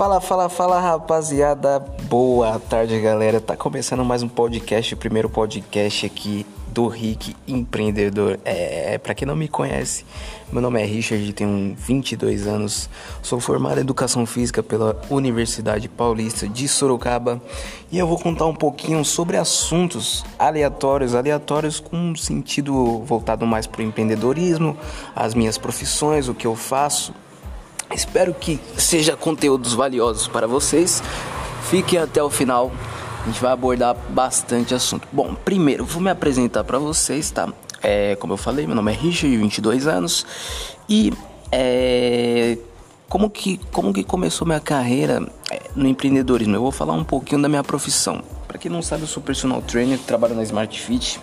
Fala, fala, fala, rapaziada. Boa tarde, galera. Tá começando mais um podcast, o primeiro podcast aqui do Rick Empreendedor. É, para quem não me conhece, meu nome é Richard, tenho 22 anos, sou formado em Educação Física pela Universidade Paulista de Sorocaba e eu vou contar um pouquinho sobre assuntos aleatórios, aleatórios com um sentido voltado mais para o empreendedorismo, as minhas profissões, o que eu faço Espero que seja conteúdos valiosos para vocês. Fiquem até o final. A gente vai abordar bastante assunto. Bom, primeiro vou me apresentar para vocês, tá? É, como eu falei, meu nome é Richard, 22 anos e é, como que como que começou minha carreira é, no empreendedorismo? Eu vou falar um pouquinho da minha profissão. Para quem não sabe, eu sou personal trainer, trabalho na Smart Fit.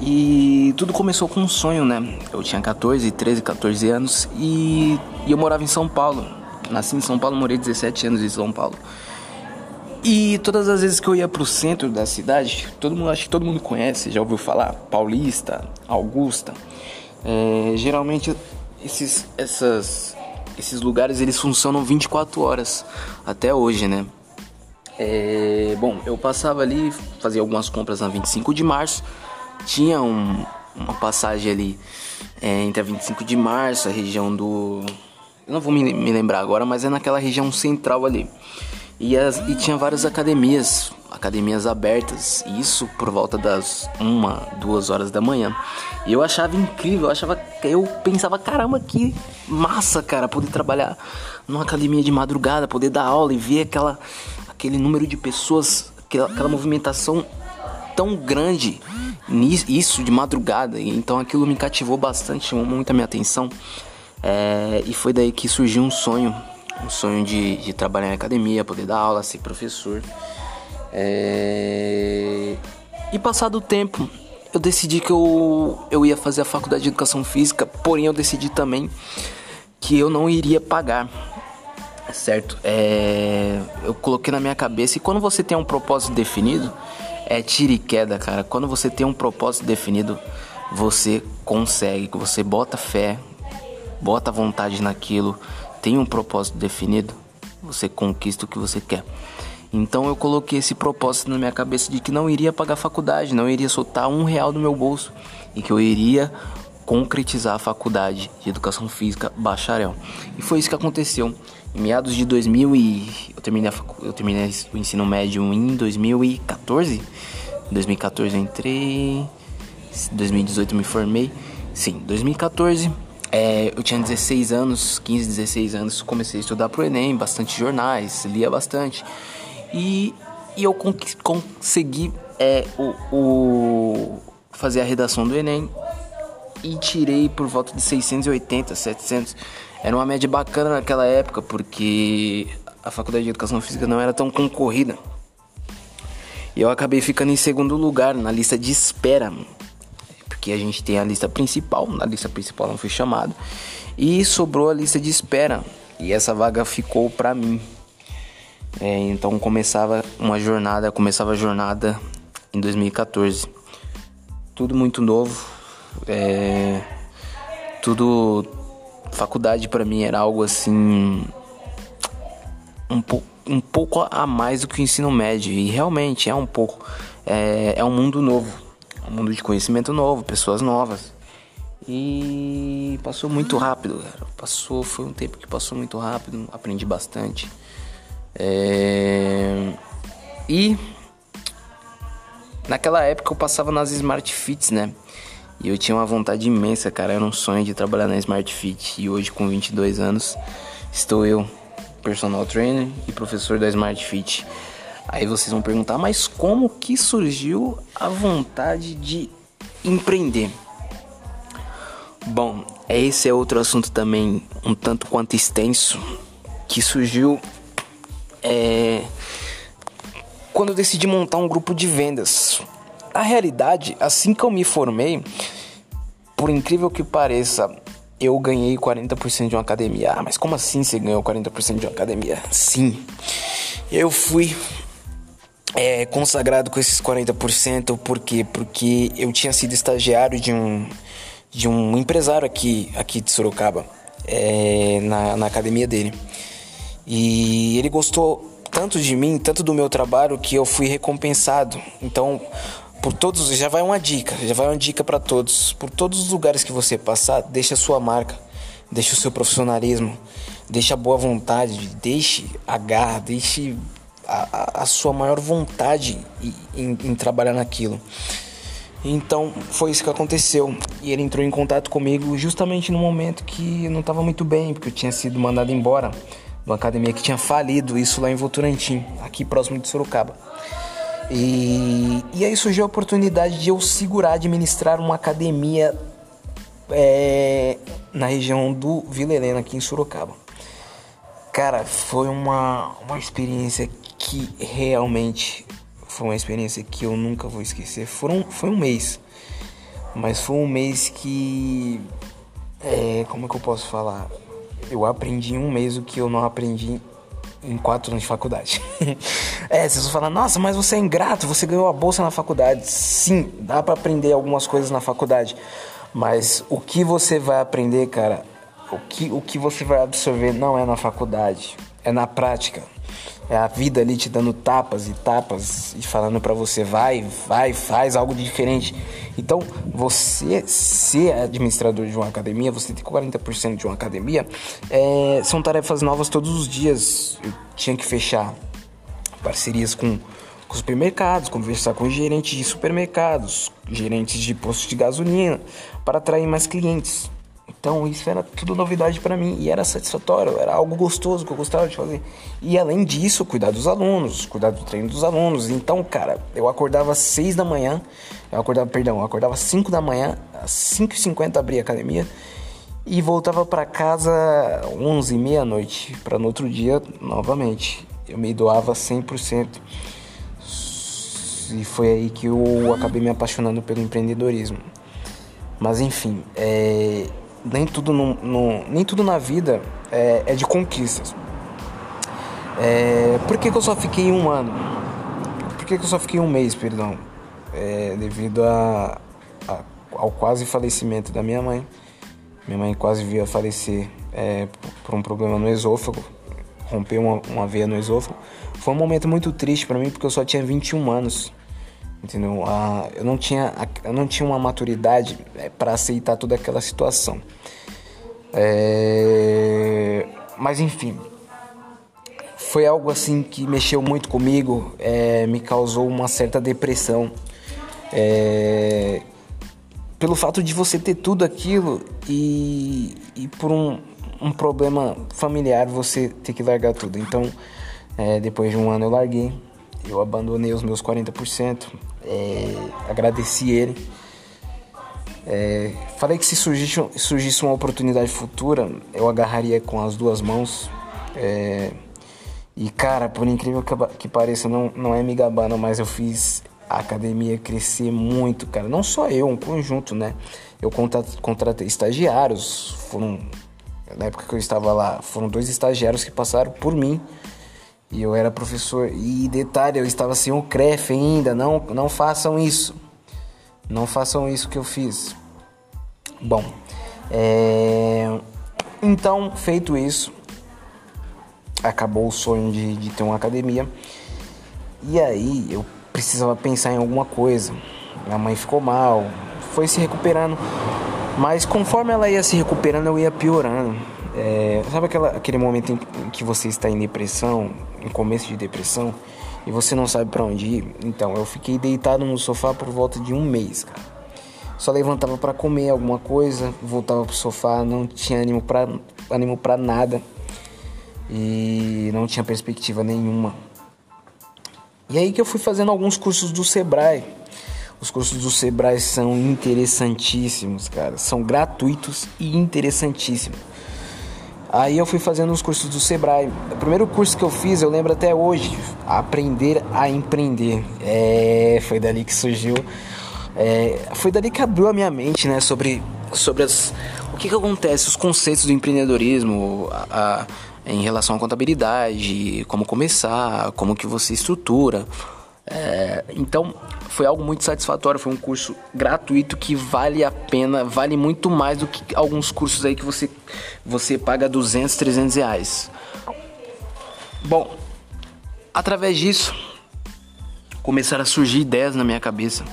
E tudo começou com um sonho, né? Eu tinha 14, 13, 14 anos e, e eu morava em São Paulo. Nasci em São Paulo, morei 17 anos em São Paulo. E todas as vezes que eu ia pro centro da cidade, todo mundo, acho que todo mundo conhece, já ouviu falar, Paulista, Augusta. É, geralmente esses, essas, esses lugares eles funcionam 24 horas até hoje, né? É, bom, eu passava ali, fazia algumas compras na 25 de março tinha um, uma passagem ali é, entre a 25 de março, a região do. Eu não vou me, me lembrar agora, mas é naquela região central ali. E, as, e tinha várias academias, academias abertas, isso por volta das uma, duas horas da manhã. E eu achava incrível, eu achava, eu pensava, caramba, que massa, cara, poder trabalhar numa academia de madrugada, poder dar aula e ver aquela, aquele número de pessoas, aquela, aquela movimentação tão grande isso de madrugada, então aquilo me cativou bastante, chamou muito a minha atenção. É, e foi daí que surgiu um sonho, um sonho de, de trabalhar em academia, poder dar aula, ser professor. É, e passado o tempo, eu decidi que eu, eu ia fazer a faculdade de educação física, porém eu decidi também que eu não iria pagar. Certo? É, eu coloquei na minha cabeça e quando você tem um propósito definido, é tira e queda, cara. Quando você tem um propósito definido, você consegue, você bota fé, bota vontade naquilo, tem um propósito definido, você conquista o que você quer. Então eu coloquei esse propósito na minha cabeça de que não iria pagar faculdade, não iria soltar um real do meu bolso e que eu iria concretizar a faculdade de educação física bacharel. E foi isso que aconteceu. Em meados de 2000 e eu terminei, a, eu terminei o ensino médio em 2014. Em 2014 eu entrei, em 2018 eu me formei. Sim, 2014 é, eu tinha 16 anos, 15, 16 anos, comecei a estudar pro Enem, bastante jornais, lia bastante. E, e eu con consegui é, o, o, fazer a redação do Enem e tirei por volta de 680, 700. Era uma média bacana naquela época porque a faculdade de educação física não era tão concorrida. E eu acabei ficando em segundo lugar na lista de espera. Porque a gente tem a lista principal, na lista principal não fui chamado. E sobrou a lista de espera. E essa vaga ficou pra mim. É, então começava uma jornada, começava a jornada em 2014. Tudo muito novo, é, tudo. Faculdade para mim era algo assim. Um, po, um pouco a mais do que o ensino médio. E realmente é um pouco. É, é um mundo novo. Um mundo de conhecimento novo, pessoas novas. E passou muito rápido, cara. Passou, foi um tempo que passou muito rápido, aprendi bastante. É... E naquela época eu passava nas Smart Fits, né? E eu tinha uma vontade imensa, cara. Era um sonho de trabalhar na Smart Fit. E hoje, com 22 anos, estou eu, personal trainer e professor da Smart Fit. Aí vocês vão perguntar, mas como que surgiu a vontade de empreender? Bom, esse é outro assunto também um tanto quanto extenso que surgiu é, quando eu decidi montar um grupo de vendas a realidade, assim que eu me formei, por incrível que pareça, eu ganhei 40% de uma academia. Ah, mas como assim você ganhou 40% de uma academia? Sim, eu fui é, consagrado com esses 40%, por quê? Porque eu tinha sido estagiário de um, de um empresário aqui, aqui de Sorocaba, é, na, na academia dele. E ele gostou tanto de mim, tanto do meu trabalho, que eu fui recompensado. Então, por todos, já vai uma dica, já vai uma dica para todos. Por todos os lugares que você passar, deixe a sua marca, deixe o seu profissionalismo, deixe a boa vontade, deixe a garra, deixe a, a sua maior vontade em, em, em trabalhar naquilo. Então foi isso que aconteceu. E ele entrou em contato comigo justamente no momento que eu não estava muito bem, porque eu tinha sido mandado embora de uma academia que tinha falido, isso lá em Votorantim, aqui próximo de Sorocaba. E, e aí surgiu a oportunidade de eu segurar, administrar uma academia é, na região do Vila Helena, aqui em Sorocaba. Cara, foi uma, uma experiência que realmente foi uma experiência que eu nunca vou esquecer. Foram, foi um mês, mas foi um mês que. É, como é que eu posso falar? Eu aprendi em um mês o que eu não aprendi em quatro anos de faculdade. é, vocês vão falar, nossa, mas você é ingrato, você ganhou a bolsa na faculdade. Sim, dá para aprender algumas coisas na faculdade, mas o que você vai aprender, cara, o que, o que você vai absorver não é na faculdade, é na prática. É a vida ali te dando tapas e tapas e falando para você vai, vai, faz algo diferente. Então, você ser administrador de uma academia, você ter 40% de uma academia, é, são tarefas novas todos os dias. Eu tinha que fechar parcerias com, com supermercados, conversar com gerentes de supermercados, gerentes de postos de gasolina, para atrair mais clientes. Então isso era tudo novidade para mim e era satisfatório, era algo gostoso que eu gostava de fazer. E além disso, cuidar dos alunos, cuidar do treino dos alunos. Então, cara, eu acordava às 6 da manhã, eu acordava, perdão, eu acordava às 5 da manhã, às 5h50 abria a academia e voltava para casa 11 meia-noite, para no outro dia novamente. Eu me doava 100%. E foi aí que eu acabei me apaixonando pelo empreendedorismo. Mas enfim, é, nem tudo, no, no, nem tudo na vida é, é de conquistas. É, por que, que, eu só fiquei um ano? Por que, que eu só fiquei um mês, perdão? É, devido a, a, ao quase falecimento da minha mãe. Minha mãe quase veio a falecer é, por um problema no esôfago, rompeu uma, uma veia no esôfago. Foi um momento muito triste para mim porque eu só tinha 21 anos entendeu? Ah, eu não tinha eu não tinha uma maturidade é, para aceitar toda aquela situação. É... Mas enfim, foi algo assim que mexeu muito comigo, é, me causou uma certa depressão. É, pelo fato de você ter tudo aquilo e, e por um, um problema familiar você ter que largar tudo. Então, é, depois de um ano eu larguei, eu abandonei os meus 40%, é, agradeci ele. É, falei que se surgisse, surgisse uma oportunidade futura, eu agarraria com as duas mãos. É, e cara, por incrível que, que pareça, não, não é me gabando, mas eu fiz a academia crescer muito, cara. Não só eu, um conjunto, né? Eu contratei estagiários, foram. Na época que eu estava lá, foram dois estagiários que passaram por mim e eu era professor. E detalhe, eu estava sem o CREF ainda. Não, não façam isso. Não façam isso que eu fiz. Bom, é... então, feito isso, acabou o sonho de, de ter uma academia. E aí eu precisava pensar em alguma coisa. Minha mãe ficou mal, foi se recuperando. Mas conforme ela ia se recuperando, eu ia piorando. É, sabe aquela, aquele momento em que você está em depressão, em começo de depressão, e você não sabe para onde ir? Então, eu fiquei deitado no sofá por volta de um mês, cara. Só levantava para comer alguma coisa, voltava pro sofá, não tinha ânimo para ânimo pra nada e não tinha perspectiva nenhuma. E aí que eu fui fazendo alguns cursos do Sebrae. Os cursos do Sebrae são interessantíssimos, cara. São gratuitos e interessantíssimos. Aí eu fui fazendo os cursos do Sebrae. O primeiro curso que eu fiz, eu lembro até hoje, aprender a empreender. É, foi dali que surgiu, é, foi dali que abriu a minha mente, né, sobre, sobre as, o que que acontece, os conceitos do empreendedorismo, a, a, em relação à contabilidade, como começar, como que você estrutura. É, então foi algo muito satisfatório, foi um curso gratuito que vale a pena, vale muito mais do que alguns cursos aí que você, você paga 200, 300 reais. Bom, através disso começaram a surgir ideias na minha cabeça.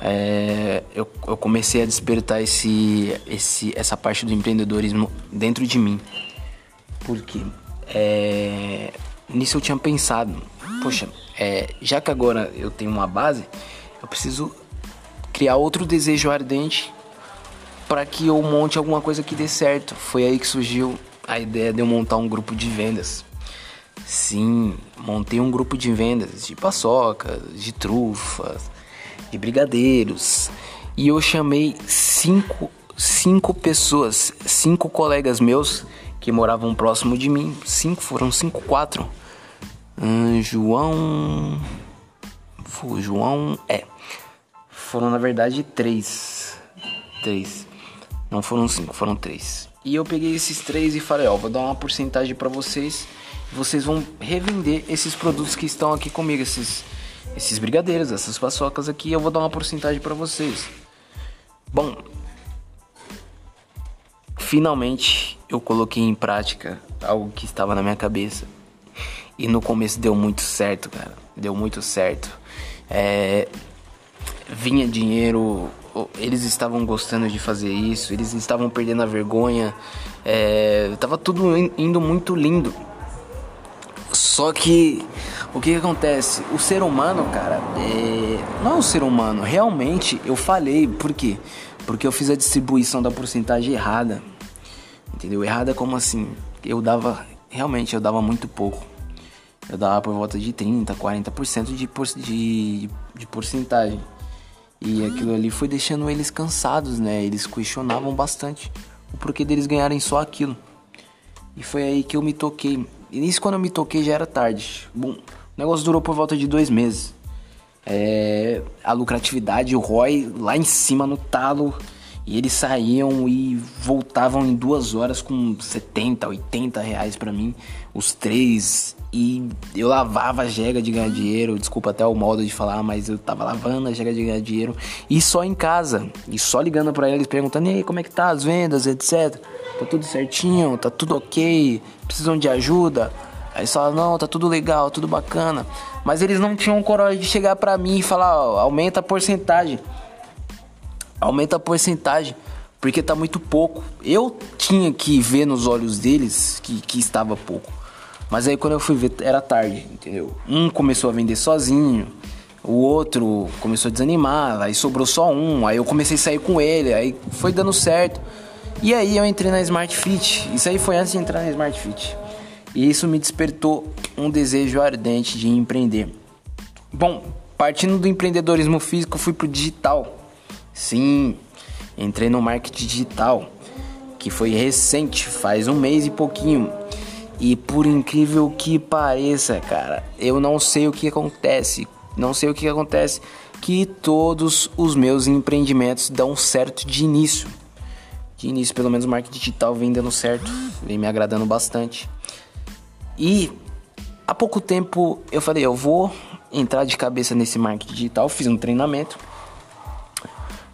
É, eu, eu, comecei a despertar esse, esse, essa parte do empreendedorismo dentro de mim. Porque é, nisso eu tinha pensado, poxa, é, já que agora eu tenho uma base, eu preciso criar outro desejo ardente para que eu monte alguma coisa que dê certo. Foi aí que surgiu a ideia de eu montar um grupo de vendas. Sim, montei um grupo de vendas de paçocas, de trufas, de brigadeiros. E eu chamei cinco, cinco pessoas, cinco colegas meus que moravam próximo de mim. Cinco, foram cinco, quatro. Hum, João. Foi João. É. Foram na verdade três. Três. Não foram cinco, foram três. E eu peguei esses três e falei, ó, vou dar uma porcentagem para vocês. Vocês vão revender esses produtos que estão aqui comigo, esses esses brigadeiros, essas paçocas aqui, eu vou dar uma porcentagem para vocês. Bom, finalmente eu coloquei em prática algo que estava na minha cabeça. E no começo deu muito certo, cara. Deu muito certo. É, vinha dinheiro, eles estavam gostando de fazer isso, eles estavam perdendo a vergonha. É, tava tudo indo muito lindo. Só que o que, que, acontece? O ser humano, cara, é... não é um ser humano. Realmente eu falei, por quê? Porque eu fiz a distribuição da porcentagem errada. Entendeu? Errada como assim? Eu dava, realmente eu dava muito pouco. Eu dava por volta de 30, 40% de, por... de, de porcentagem. E aquilo ali foi deixando eles cansados, né? Eles questionavam bastante o porquê deles ganharem só aquilo. E foi aí que eu me toquei. E nisso quando eu me toquei já era tarde. Bom, o negócio durou por volta de dois meses. É, a lucratividade, o ROI lá em cima no talo. E eles saíam e voltavam em duas horas com 70, 80 reais para mim, os três. E eu lavava a jega de ganhar dinheiro, desculpa até o modo de falar, mas eu tava lavando a jega de ganhar dinheiro. E só em casa, e só ligando para eles, perguntando, e aí, como é que tá as vendas, etc. Tá tudo certinho, tá tudo ok, precisam de ajuda. Aí só, não, tá tudo legal, tudo bacana. Mas eles não tinham coragem de chegar pra mim e falar, ó, aumenta a porcentagem aumenta a porcentagem, porque tá muito pouco. Eu tinha que ver nos olhos deles que, que estava pouco. Mas aí quando eu fui ver, era tarde, entendeu? Um começou a vender sozinho, o outro começou a desanimar, aí sobrou só um, aí eu comecei a sair com ele, aí foi dando certo. E aí eu entrei na Smart Fit. Isso aí foi antes de entrar na Smart Fit. E isso me despertou um desejo ardente de empreender. Bom, partindo do empreendedorismo físico, fui pro digital. Sim, entrei no marketing digital, que foi recente, faz um mês e pouquinho. E por incrível que pareça, cara, eu não sei o que acontece. Não sei o que acontece que todos os meus empreendimentos dão certo de início. De início, pelo menos o marketing digital vem dando certo, vem me agradando bastante. E há pouco tempo eu falei, eu vou entrar de cabeça nesse marketing digital, fiz um treinamento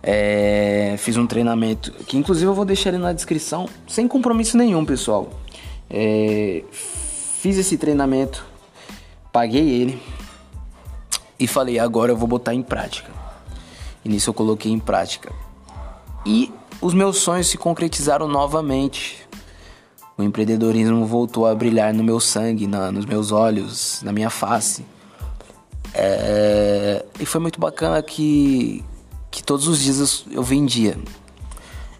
é, fiz um treinamento que inclusive eu vou deixar ele na descrição, sem compromisso nenhum, pessoal. É, fiz esse treinamento, paguei ele e falei, agora eu vou botar em prática. E nisso eu coloquei em prática. E os meus sonhos se concretizaram novamente. O empreendedorismo voltou a brilhar no meu sangue, na, nos meus olhos, na minha face. É, e foi muito bacana que que todos os dias eu, vendia.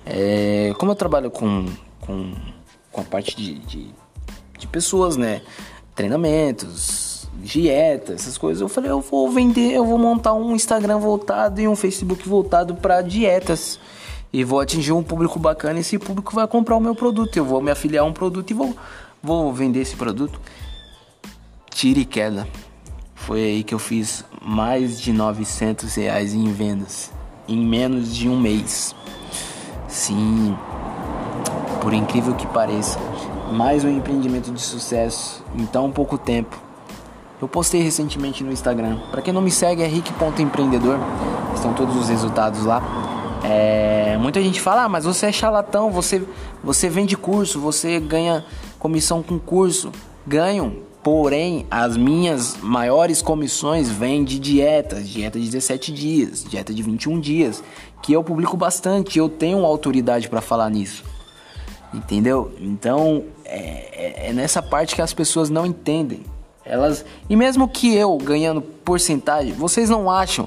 É, como eu trabalho com, com, com a parte de, de, de, pessoas, né? Treinamentos, dieta, essas coisas, eu falei, eu vou vender, eu vou montar um Instagram voltado e um Facebook voltado para dietas. E vou atingir um público bacana esse público vai comprar o meu produto. Eu vou me afiliar a um produto e vou, vou vender esse produto. Tire e queda. Foi aí que eu fiz mais de 900 reais em vendas em menos de um mês. Sim, por incrível que pareça, mais um empreendimento de sucesso em tão pouco tempo. Eu postei recentemente no Instagram. Para quem não me segue, é rick.empreendedor. Estão todos os resultados lá. É, muita gente fala, ah, mas você é charlatão, você, você vende curso, você ganha comissão com curso. Ganho, Porém, as minhas maiores comissões vêm de dietas, dieta de 17 dias, dieta de 21 dias, que eu publico bastante, eu tenho autoridade para falar nisso. Entendeu? Então, é, é, é nessa parte que as pessoas não entendem. Elas, e mesmo que eu ganhando porcentagem, vocês não acham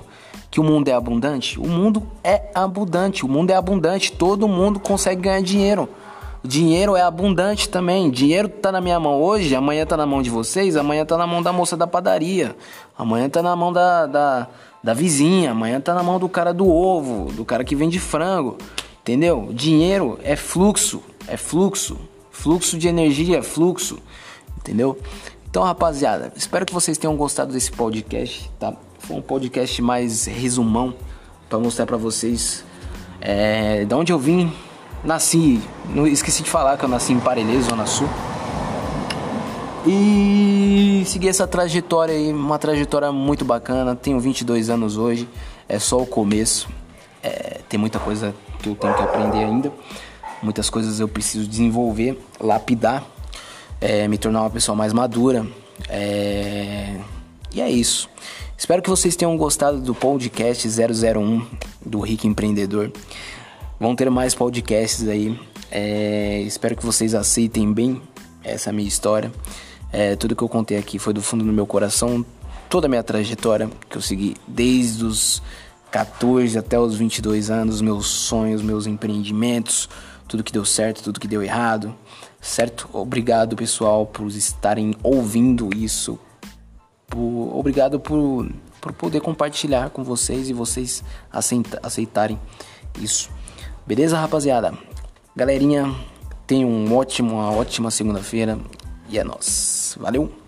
que o mundo é abundante? O mundo é abundante, o mundo é abundante, todo mundo consegue ganhar dinheiro. Dinheiro é abundante também. Dinheiro tá na minha mão hoje, amanhã tá na mão de vocês, amanhã tá na mão da moça da padaria, amanhã tá na mão da, da, da vizinha, amanhã tá na mão do cara do ovo, do cara que vende frango. Entendeu? Dinheiro é fluxo, é fluxo. Fluxo de energia, fluxo. Entendeu? Então, rapaziada, espero que vocês tenham gostado desse podcast, tá? Foi um podcast mais resumão para mostrar para vocês é, de onde eu vim. Nasci, não esqueci de falar que eu nasci em Parelheiros, Zona Sul. E segui essa trajetória aí, uma trajetória muito bacana. Tenho 22 anos hoje, é só o começo. É, tem muita coisa que eu tenho que aprender ainda. Muitas coisas eu preciso desenvolver, lapidar é, me tornar uma pessoa mais madura. É... E é isso. Espero que vocês tenham gostado do podcast 001 do Rico Empreendedor. Vão ter mais podcasts aí. É... Espero que vocês aceitem bem essa minha história. É, tudo que eu contei aqui foi do fundo do meu coração. Toda a minha trajetória que eu segui desde os 14 até os 22 anos, meus sonhos, meus empreendimentos, tudo que deu certo, tudo que deu errado, certo? Obrigado, pessoal, por estarem ouvindo isso. Por, obrigado por, por poder compartilhar com vocês e vocês aceita, aceitarem isso. Beleza, rapaziada? Galerinha, tenham um ótimo, uma ótima segunda-feira e é nóis. Valeu!